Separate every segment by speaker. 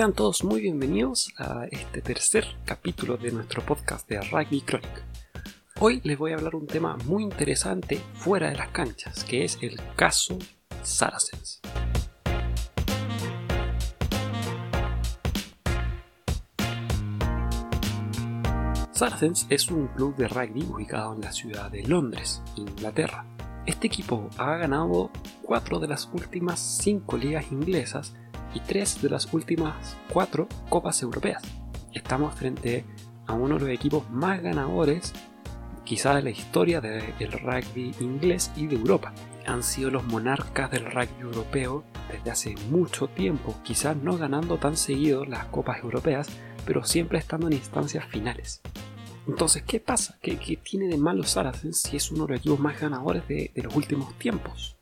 Speaker 1: Sean todos muy bienvenidos a este tercer capítulo de nuestro podcast de Rugby Chronic. Hoy les voy a hablar un tema muy interesante fuera de las canchas, que es el caso Saracens. Saracens es un club de rugby ubicado en la ciudad de Londres, Inglaterra. Este equipo ha ganado cuatro de las últimas cinco ligas inglesas y tres de las últimas cuatro copas europeas. Estamos frente a uno de los equipos más ganadores quizás de la historia del rugby inglés y de Europa. Han sido los monarcas del rugby europeo desde hace mucho tiempo, quizás no ganando tan seguido las copas europeas, pero siempre estando en instancias finales. Entonces, ¿qué pasa? ¿Qué, tiene de malo Saracens si es uno de los equipos más ganadores de, los últimos tiempos?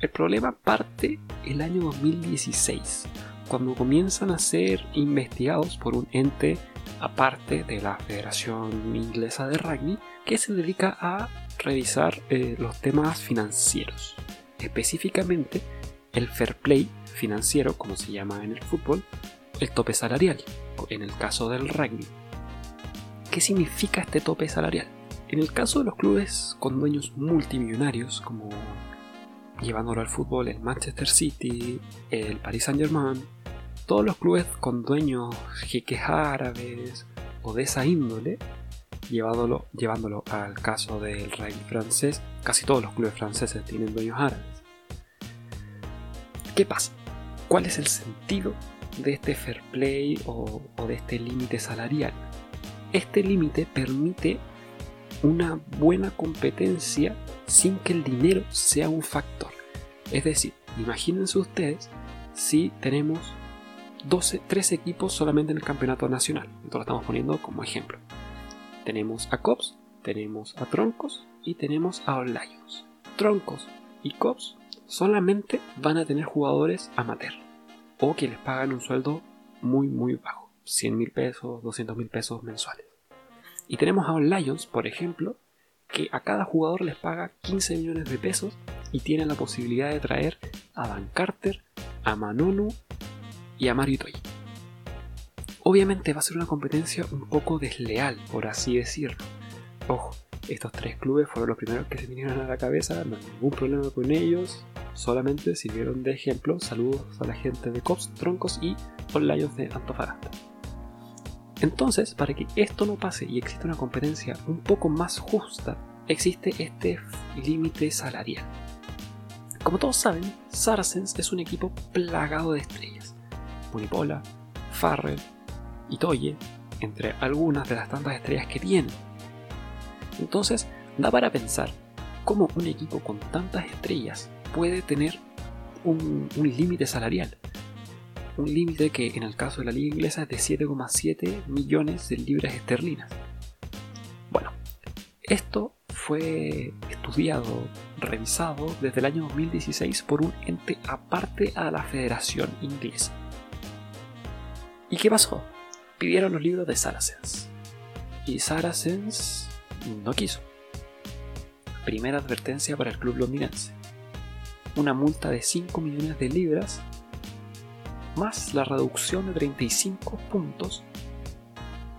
Speaker 1: El problema parte el año 2016, cuando comienzan a ser investigados por un ente aparte de la Federación Inglesa de Rugby que se dedica a revisar eh, los temas financieros, específicamente el fair play financiero, como se llama en el fútbol, el tope salarial, en el caso del rugby. ¿Qué significa este tope salarial? En el caso de los clubes con dueños multimillonarios, como llevándolo al fútbol el Manchester City, el Paris Saint Germain, todos los clubes con dueños jeques árabes o de esa índole, llevándolo, llevándolo al caso del rugby francés, casi todos los clubes franceses tienen dueños árabes. ¿Qué pasa? ¿Cuál es el sentido de este fair play o de este límite salarial? Este límite permite una buena competencia sin que el dinero sea un factor. Es decir, imagínense ustedes si tenemos 12, 3 equipos solamente en el campeonato nacional. Esto lo estamos poniendo como ejemplo. Tenemos a Cops, tenemos a Troncos y tenemos a Lions. Troncos y Cops solamente van a tener jugadores amateur o que les pagan un sueldo muy muy bajo. 100 mil pesos, 200 mil pesos mensuales. Y tenemos a Lions, por ejemplo, que a cada jugador les paga 15 millones de pesos y tienen la posibilidad de traer a Van Carter, a Manonu y a Mario Toy. Obviamente va a ser una competencia un poco desleal, por así decirlo. Ojo, estos tres clubes fueron los primeros que se vinieron a la cabeza, no hay ningún problema con ellos, solamente sirvieron de ejemplo. Saludos a la gente de Cops, Troncos y All Lions de Antofagasta. Entonces, para que esto no pase y exista una competencia un poco más justa, existe este límite salarial. Como todos saben, Saracens es un equipo plagado de estrellas. Munipola, Farrell y Toye, entre algunas de las tantas estrellas que tienen. Entonces, da para pensar cómo un equipo con tantas estrellas puede tener un, un límite salarial un límite que en el caso de la liga inglesa es de 7,7 millones de libras esterlinas. Bueno, esto fue estudiado, revisado desde el año 2016 por un ente aparte a la Federación Inglesa. ¿Y qué pasó? Pidieron los libros de Saracens. Y Saracens no quiso. Primera advertencia para el club londinense. Una multa de 5 millones de libras más la reducción de 35 puntos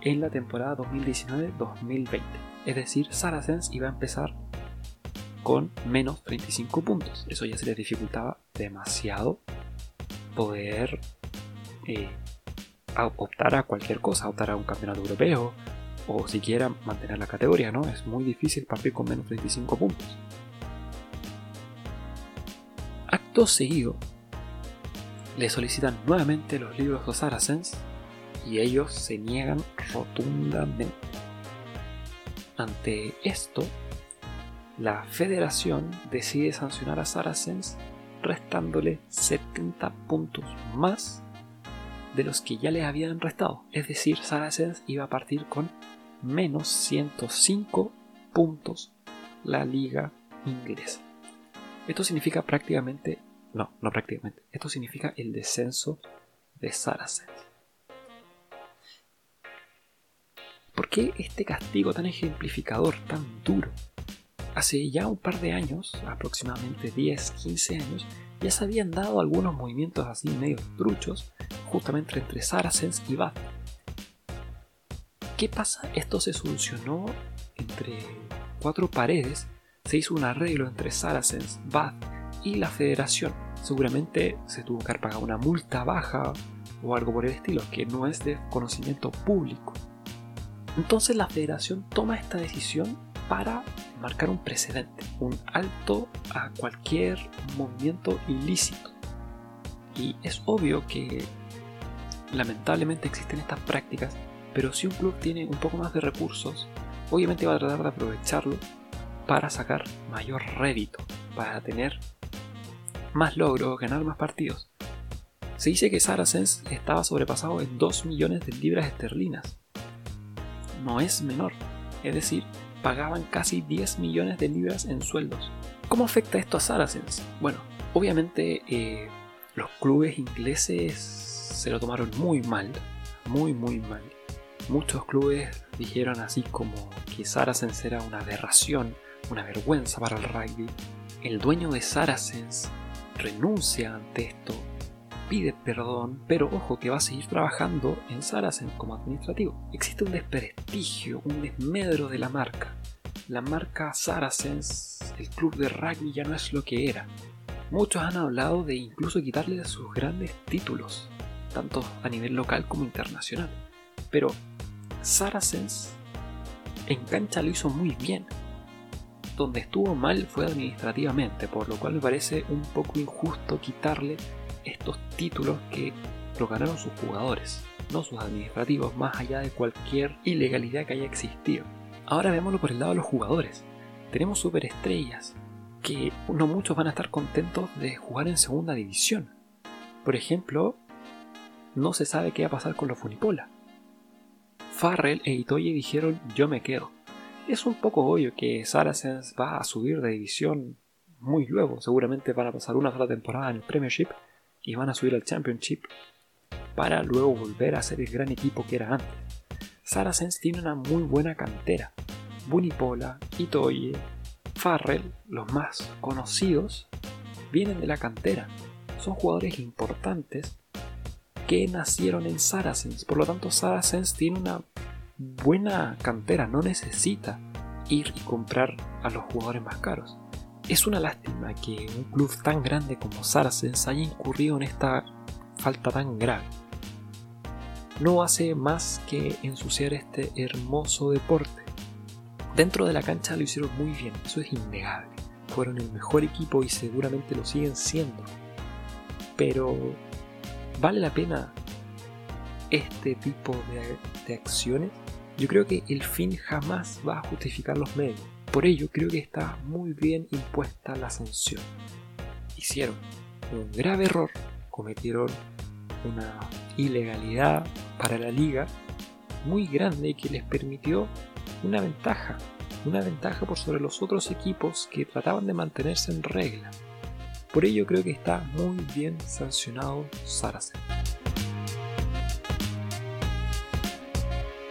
Speaker 1: en la temporada 2019-2020. Es decir, Saracens iba a empezar con menos 35 puntos. Eso ya se les dificultaba demasiado poder eh, optar a cualquier cosa, optar a un campeonato europeo o siquiera mantener la categoría, ¿no? Es muy difícil partir con menos 35 puntos. Acto seguido, le solicitan nuevamente los libros de Saracens y ellos se niegan rotundamente. Ante esto, la federación decide sancionar a Saracens restándole 70 puntos más de los que ya le habían restado. Es decir, Saracens iba a partir con menos 105 puntos la liga inglesa. Esto significa prácticamente no, no prácticamente. Esto significa el descenso de Saracens. ¿Por qué este castigo tan ejemplificador, tan duro? Hace ya un par de años, aproximadamente 10, 15 años, ya se habían dado algunos movimientos así medio truchos, justamente entre Saracens y Bath. ¿Qué pasa? Esto se solucionó entre cuatro paredes, se hizo un arreglo entre Saracens, Bath y la federación. Seguramente se tuvo que pagar una multa baja o algo por el estilo, que no es de conocimiento público. Entonces la federación toma esta decisión para marcar un precedente, un alto a cualquier movimiento ilícito. Y es obvio que lamentablemente existen estas prácticas, pero si un club tiene un poco más de recursos, obviamente va a tratar de aprovecharlo para sacar mayor rédito, para tener más logros, ganar más partidos. Se dice que Saracens estaba sobrepasado en 2 millones de libras esterlinas. No es menor, es decir, pagaban casi 10 millones de libras en sueldos. ¿Cómo afecta esto a Saracens? Bueno, obviamente eh, los clubes ingleses se lo tomaron muy mal, muy muy mal. Muchos clubes dijeron así como que Saracens era una aberración, una vergüenza para el rugby. El dueño de Saracens renuncia ante esto, pide perdón, pero ojo que va a seguir trabajando en Saracens como administrativo. Existe un desprestigio, un desmedro de la marca. La marca Saracens, el club de rugby ya no es lo que era. Muchos han hablado de incluso quitarle sus grandes títulos, tanto a nivel local como internacional. Pero Saracens en cancha lo hizo muy bien. Donde estuvo mal fue administrativamente, por lo cual me parece un poco injusto quitarle estos títulos que lo ganaron sus jugadores, no sus administrativos, más allá de cualquier ilegalidad que haya existido. Ahora veámoslo por el lado de los jugadores. Tenemos superestrellas que no muchos van a estar contentos de jugar en segunda división. Por ejemplo, no se sabe qué va a pasar con los Funipola. Farrell e Itoye dijeron yo me quedo. Es un poco obvio que Saracens va a subir de división muy luego. Seguramente van a pasar una sola temporada en el Premiership y van a subir al Championship para luego volver a ser el gran equipo que era antes. Saracens tiene una muy buena cantera. Bunipola, Itoye, Farrell, los más conocidos, vienen de la cantera. Son jugadores importantes que nacieron en Saracens. Por lo tanto, Saracens tiene una buena cantera. No necesita ir y comprar a los jugadores más caros. Es una lástima que un club tan grande como Saracens haya incurrido en esta falta tan grave. No hace más que ensuciar este hermoso deporte. Dentro de la cancha lo hicieron muy bien, eso es innegable. Fueron el mejor equipo y seguramente lo siguen siendo. Pero ¿vale la pena este tipo de, de acciones? Yo creo que el fin jamás va a justificar los medios. Por ello creo que está muy bien impuesta la sanción. Hicieron un grave error, cometieron una ilegalidad para la liga muy grande que les permitió una ventaja, una ventaja por sobre los otros equipos que trataban de mantenerse en regla. Por ello creo que está muy bien sancionado Saracen.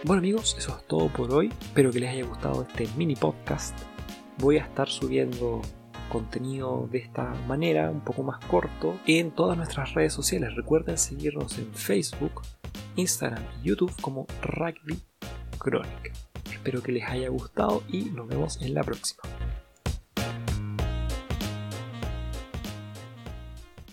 Speaker 1: Bueno amigos, eso es todo por hoy. Espero que les haya gustado este mini podcast. Voy a estar subiendo contenido de esta manera, un poco más corto, en todas nuestras redes sociales. Recuerden seguirnos en Facebook, Instagram y YouTube como Rugby Chronic. Espero que les haya gustado y nos vemos en la próxima.